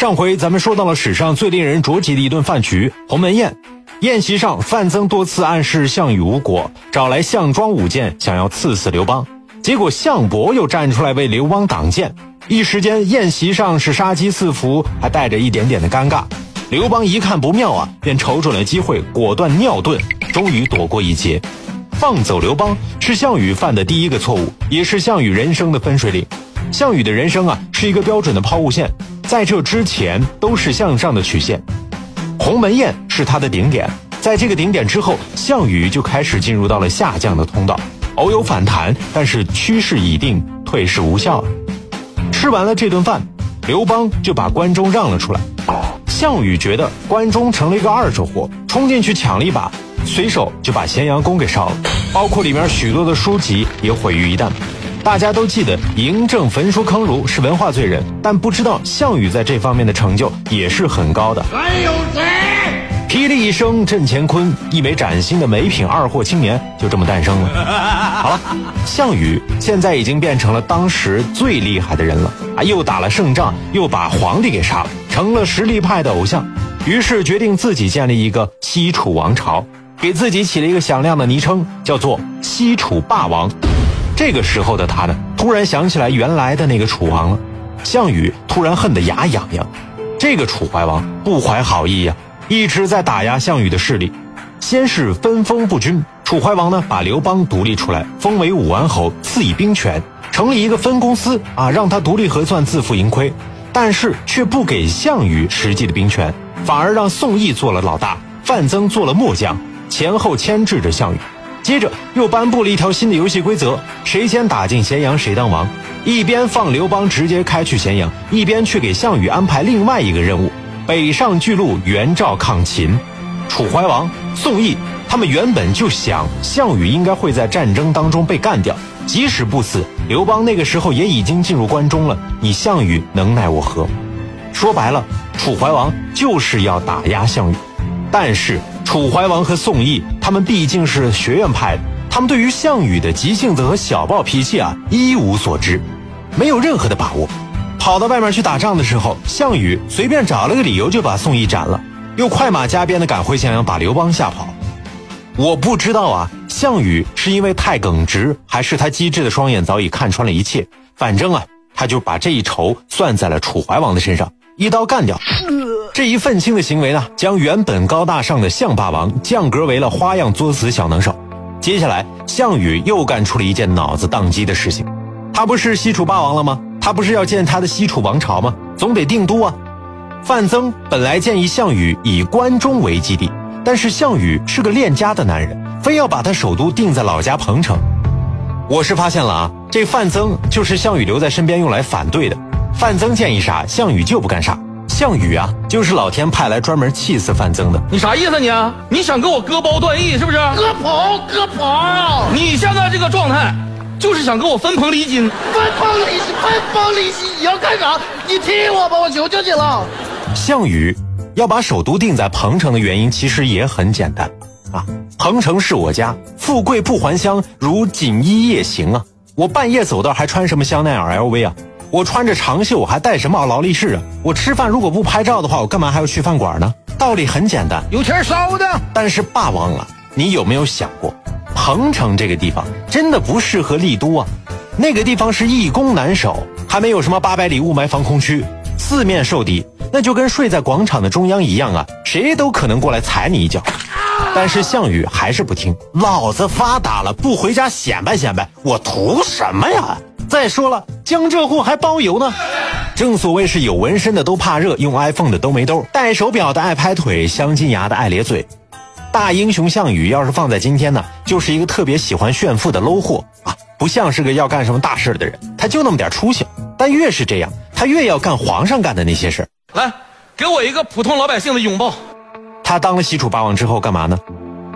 上回咱们说到了史上最令人着急的一顿饭局——鸿门宴。宴席上，范增多次暗示项羽无果，找来项庄舞剑，想要刺死刘邦。结果项伯又站出来为刘邦挡剑，一时间宴席上是杀机四伏，还带着一点点的尴尬。刘邦一看不妙啊，便瞅准了机会，果断尿遁，终于躲过一劫。放走刘邦是项羽犯的第一个错误，也是项羽人生的分水岭。项羽的人生啊，是一个标准的抛物线，在这之前都是向上的曲线。鸿门宴是他的顶点，在这个顶点之后，项羽就开始进入到了下降的通道，偶有反弹，但是趋势已定，退市无效了。吃完了这顿饭，刘邦就把关中让了出来。项羽觉得关中成了一个二手货，冲进去抢了一把，随手就把咸阳宫给烧了，包括里面许多的书籍也毁于一旦。大家都记得嬴政焚书坑儒是文化罪人，但不知道项羽在这方面的成就也是很高的。还有谁？霹雳一声震乾坤，一枚崭新的美品二货青年就这么诞生了。好了，项羽现在已经变成了当时最厉害的人了啊！又打了胜仗，又把皇帝给杀了，成了实力派的偶像。于是决定自己建立一个西楚王朝，给自己起了一个响亮的昵称，叫做西楚霸王。这个时候的他呢，突然想起来原来的那个楚王了。项羽突然恨得牙痒痒。这个楚怀王不怀好意呀，一直在打压项羽的势力。先是分封不均，楚怀王呢把刘邦独立出来，封为武安侯，赐以兵权，成立一个分公司啊，让他独立核算，自负盈亏。但是却不给项羽实际的兵权，反而让宋义做了老大，范增做了末将，前后牵制着项羽。接着又颁布了一条新的游戏规则：谁先打进咸阳，谁当王。一边放刘邦直接开去咸阳，一边却给项羽安排另外一个任务：北上巨鹿援赵抗秦。楚怀王、宋义他们原本就想项羽应该会在战争当中被干掉，即使不死，刘邦那个时候也已经进入关中了，你项羽能奈我何？说白了，楚怀王就是要打压项羽，但是。楚怀王和宋义，他们毕竟是学院派的，他们对于项羽的急性子和小暴脾气啊一无所知，没有任何的把握。跑到外面去打仗的时候，项羽随便找了个理由就把宋义斩了，又快马加鞭的赶回咸阳把刘邦吓跑。我不知道啊，项羽是因为太耿直，还是他机智的双眼早已看穿了一切？反正啊，他就把这一仇算在了楚怀王的身上，一刀干掉。这一愤青的行为呢，将原本高大上的项霸王降格为了花样作死小能手。接下来，项羽又干出了一件脑子宕机的事情。他不是西楚霸王了吗？他不是要建他的西楚王朝吗？总得定都啊。范增本来建议项羽以关中为基地，但是项羽是个恋家的男人，非要把他首都定在老家彭城。我是发现了啊，这范增就是项羽留在身边用来反对的。范增建议啥，项羽就不干啥。项羽啊，就是老天派来专门气死范增的。你啥意思你？你想跟我割包断义是不是？割袍割袍！你现在这个状态，就是想跟我分崩离析。分崩离析，分崩离析！你要干啥？你踢我吧，我求求你了。项羽要把首都定在彭城的原因，其实也很简单啊。彭城是我家，富贵不还乡，如锦衣夜行啊。我半夜走道还穿什么香奈儿 LV 啊？我穿着长袖还戴什么劳力士啊？我吃饭如果不拍照的话，我干嘛还要去饭馆呢？道理很简单，有钱烧的。但是霸王啊，你有没有想过，彭城这个地方真的不适合立都啊？那个地方是易攻难守，还没有什么八百里雾霾防空区，四面受敌，那就跟睡在广场的中央一样啊，谁都可能过来踩你一脚。但是项羽还是不听，老子发达了，不回家显摆显摆，我图什么呀？再说了，江浙沪还包邮呢。正所谓是有纹身的都怕热，用 iPhone 的都没兜，戴手表的爱拍腿，镶金牙的爱咧嘴。大英雄项羽要是放在今天呢，就是一个特别喜欢炫富的 low 货啊，不像是个要干什么大事的人，他就那么点出息。但越是这样，他越要干皇上干的那些事儿来，给我一个普通老百姓的拥抱。他当了西楚霸王之后干嘛呢？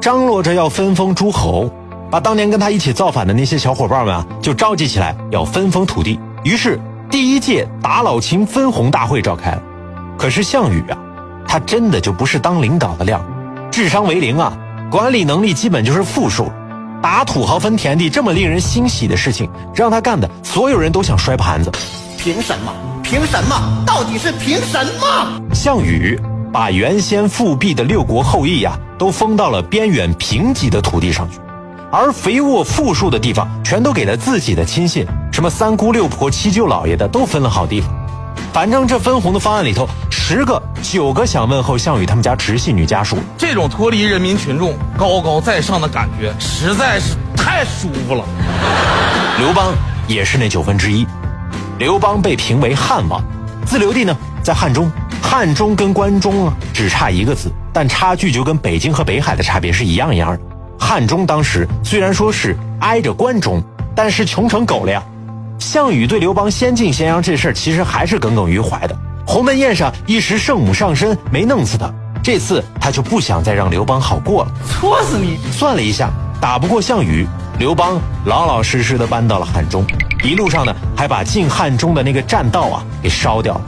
张罗着要分封诸侯。把当年跟他一起造反的那些小伙伴们啊，就召集起来要分封土地。于是第一届打老秦分红大会召开了。可是项羽啊，他真的就不是当领导的料，智商为零啊，管理能力基本就是负数。打土豪分田地这么令人欣喜的事情，让他干的，所有人都想摔盘子。凭什么？凭凭什么？到底是凭什么？项羽把原先复辟的六国后裔呀，都封到了边远贫瘠的土地上去，而肥沃富庶的地方全都给了自己的亲信，什么三姑六婆、七舅姥爷的都分了好地方。反正这分红的方案里头，十个九个想问候项羽他们家直系女家属。这种脱离人民群众、高高在上的感觉，实在是太舒服了。刘邦也是那九分之一。刘邦被评为汉王，自留地呢在汉中。汉中跟关中啊只差一个字，但差距就跟北京和北海的差别是一样一样的。汉中当时虽然说是挨着关中，但是穷成狗了呀。项羽对刘邦先进咸阳这事儿，其实还是耿耿于怀的。鸿门宴上一时圣母上身，没弄死他。这次他就不想再让刘邦好过了，戳死你！算了一下，打不过项羽，刘邦老老实实的搬到了汉中。一路上呢，还把进汉中的那个栈道啊给烧掉了。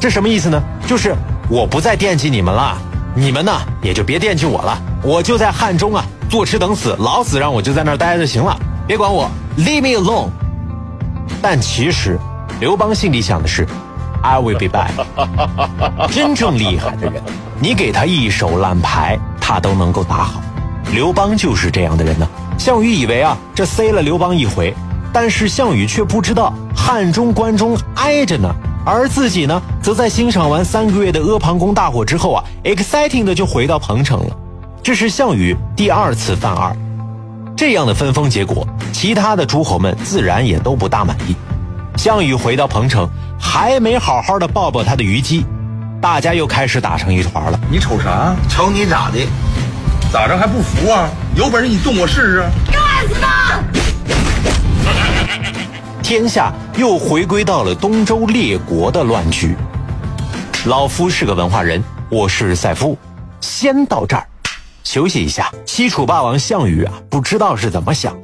这什么意思呢？就是我不再惦记你们了，你们呢也就别惦记我了。我就在汉中啊，坐吃等死，老死让我就在那儿待着行了，别管我，Leave me alone。但其实，刘邦心里想的是，I will be back。真正厉害的人，你给他一手烂牌，他都能够打好。刘邦就是这样的人呢。项羽以为啊，这塞了刘邦一回，但是项羽却不知道汉中、关中挨着呢，而自己呢，则在欣赏完三个月的阿房宫大火之后啊，exciting 的就回到彭城了。这是项羽第二次犯二。这样的分封结果，其他的诸侯们自然也都不大满意。项羽回到彭城，还没好好的抱抱他的虞姬，大家又开始打成一团了。你瞅啥？瞅你咋的？咋着还不服啊？有本事你动我试试！干死他！天下又回归到了东周列国的乱局。老夫是个文化人，我是赛夫，先到这儿。休息一下，西楚霸王项羽啊，不知道是怎么想，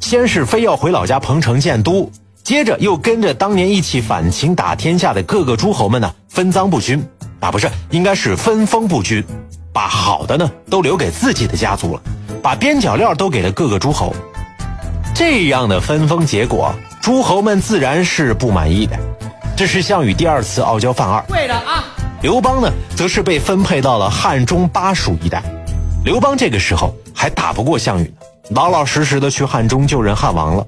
先是非要回老家彭城建都，接着又跟着当年一起反秦打天下的各个诸侯们呢分赃不均，啊不是，应该是分封不均，把好的呢都留给自己的家族了，把边角料都给了各个诸侯，这样的分封结果，诸侯们自然是不满意的。这是项羽第二次傲娇犯二。跪着啊！刘邦呢，则是被分配到了汉中巴蜀一带。刘邦这个时候还打不过项羽呢，老老实实的去汉中救人汉王了。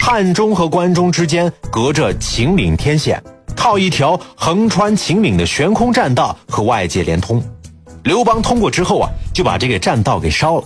汉中和关中之间隔着秦岭天险，靠一条横穿秦岭的悬空栈道和外界连通。刘邦通过之后啊，就把这个栈道给烧了，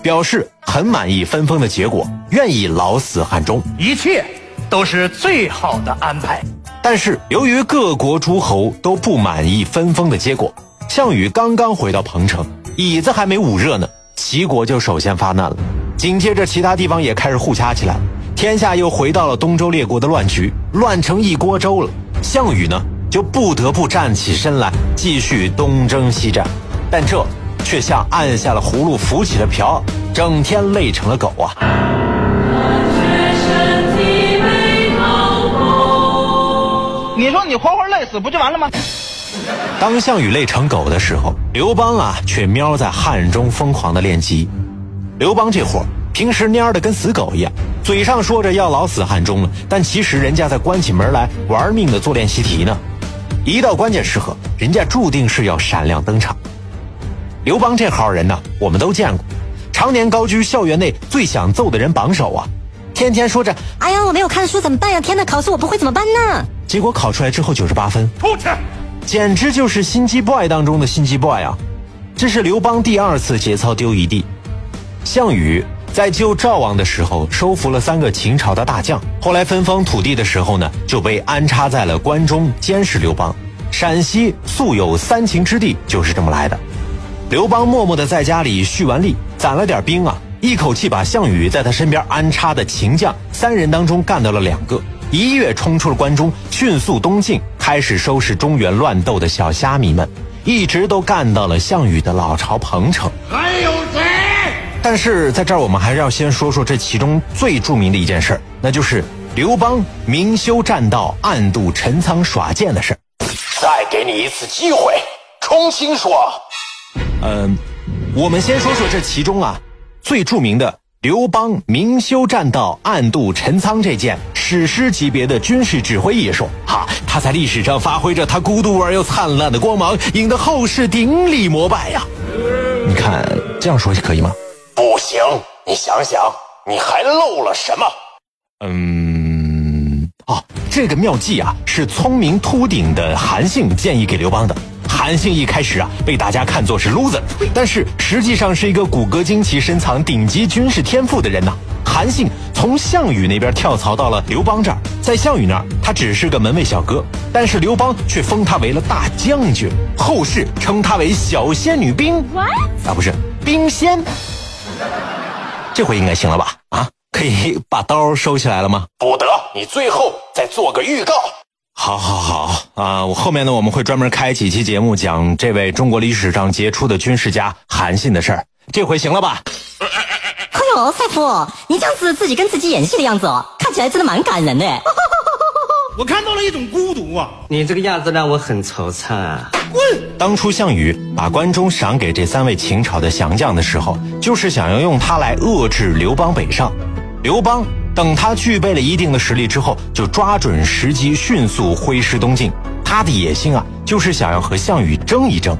表示很满意分封的结果，愿意老死汉中。一切都是最好的安排。但是由于各国诸侯都不满意分封的结果，项羽刚刚回到彭城。椅子还没捂热呢，齐国就首先发难了。紧接着，其他地方也开始互掐起来，天下又回到了东周列国的乱局，乱成一锅粥了。项羽呢，就不得不站起身来，继续东征西战。但这却像按下了葫芦浮起了瓢，整天累成了狗啊！你说你活活累死不就完了吗？当项羽累成狗的时候，刘邦啊却喵在汉中疯狂的练级。刘邦这货平时蔫的跟死狗一样，嘴上说着要老死汉中了，但其实人家在关起门来玩命的做练习题呢。一到关键时刻，人家注定是要闪亮登场。刘邦这号人呢，我们都见过，常年高居校园内最想揍的人榜首啊，天天说着“哎呀，我没有看书怎么办呀？天哪，考试我不会怎么办呢？”结果考出来之后九十八分，出去。简直就是心机 boy 当中的心机 boy 啊！这是刘邦第二次节操丢一地。项羽在救赵王的时候收服了三个秦朝的大将，后来分封土地的时候呢，就被安插在了关中监视刘邦。陕西素有三秦之地，就是这么来的。刘邦默默的在家里蓄完力，攒了点兵啊，一口气把项羽在他身边安插的秦将三人当中干掉了两个。一跃冲出了关中，迅速东进，开始收拾中原乱斗的小虾米们，一直都干到了项羽的老巢彭城。还有谁？但是在这儿，我们还是要先说说这其中最著名的一件事儿那就是刘邦明修栈道，暗度陈仓耍剑的事儿再给你一次机会，重新说。嗯，我们先说说这其中啊最著名的刘邦明修栈道，暗度陈仓这件史诗级别的军事指挥艺术，哈，他在历史上发挥着他孤独而又灿烂的光芒，引得后世顶礼膜拜呀。你看这样说可以吗？不行，你想想，你还漏了什么？嗯，哦，这个妙计啊，是聪明秃顶的韩信建议给刘邦的。韩信一开始啊，被大家看作是 loser，但是实际上是一个骨骼惊奇、深藏顶级军事天赋的人呐。韩信从项羽那边跳槽到了刘邦这儿，在项羽那儿，他只是个门卫小哥，但是刘邦却封他为了大将军，后世称他为小仙女兵，啊，不是兵仙。这回应该行了吧？啊，可以把刀收起来了吗？不得，你最后再做个预告。好，好，好啊！我后面呢，我们会专门开几期节目讲这位中国历史上杰出的军事家韩信的事儿。这回行了吧？哎呦，赛夫，你这样子自己跟自己演戏的样子哦，看起来真的蛮感人的。我看到了一种孤独啊！你这个样子让我很惆怅啊！滚当初项羽把关中赏给这三位秦朝的降将的时候，就是想要用他来遏制刘邦北上。刘邦等他具备了一定的实力之后，就抓准时机，迅速挥师东进。他的野心啊，就是想要和项羽争一争。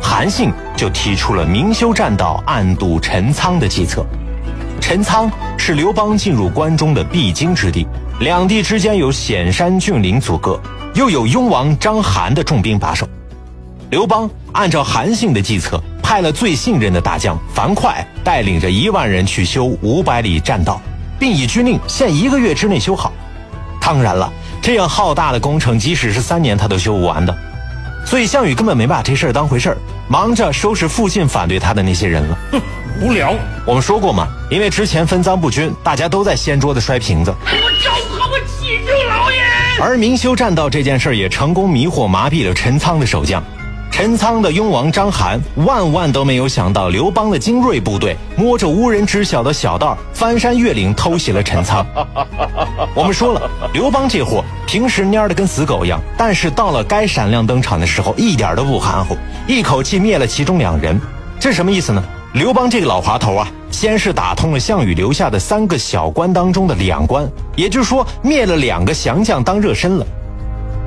韩信就提出了明修栈道，暗度陈仓的计策。陈仓是刘邦进入关中的必经之地，两地之间有险山峻岭阻隔，又有雍王章邯的重兵把守。刘邦按照韩信的计策，派了最信任的大将樊哙带领着一万人去修五百里栈道，并以军令限一个月之内修好。当然了，这样浩大的工程，即使是三年他都修不完的。所以项羽根本没把这事儿当回事儿，忙着收拾附近反对他的那些人了。哼，无聊。我们说过嘛，因为之前分赃不均，大家都在掀桌子摔瓶子。我招何不起救老爷？而明修栈道这件事儿也成功迷惑麻痹了陈仓的守将。陈仓的雍王章邯万万都没有想到，刘邦的精锐部队摸着无人知晓的小道，翻山越岭偷袭了陈仓。我们说了，刘邦这货平时蔫的跟死狗一样，但是到了该闪亮登场的时候，一点都不含糊，一口气灭了其中两人。这什么意思呢？刘邦这个老滑头啊，先是打通了项羽留下的三个小关当中的两关，也就是说灭了两个降将当热身了。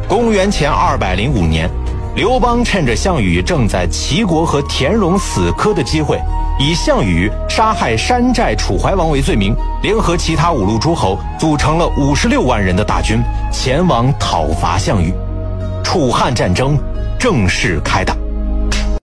公元前二百零五年。刘邦趁着项羽正在齐国和田荣死磕的机会，以项羽杀害山寨楚怀王为罪名，联合其他五路诸侯，组成了五十六万人的大军，前往讨伐项羽。楚汉战争正式开打。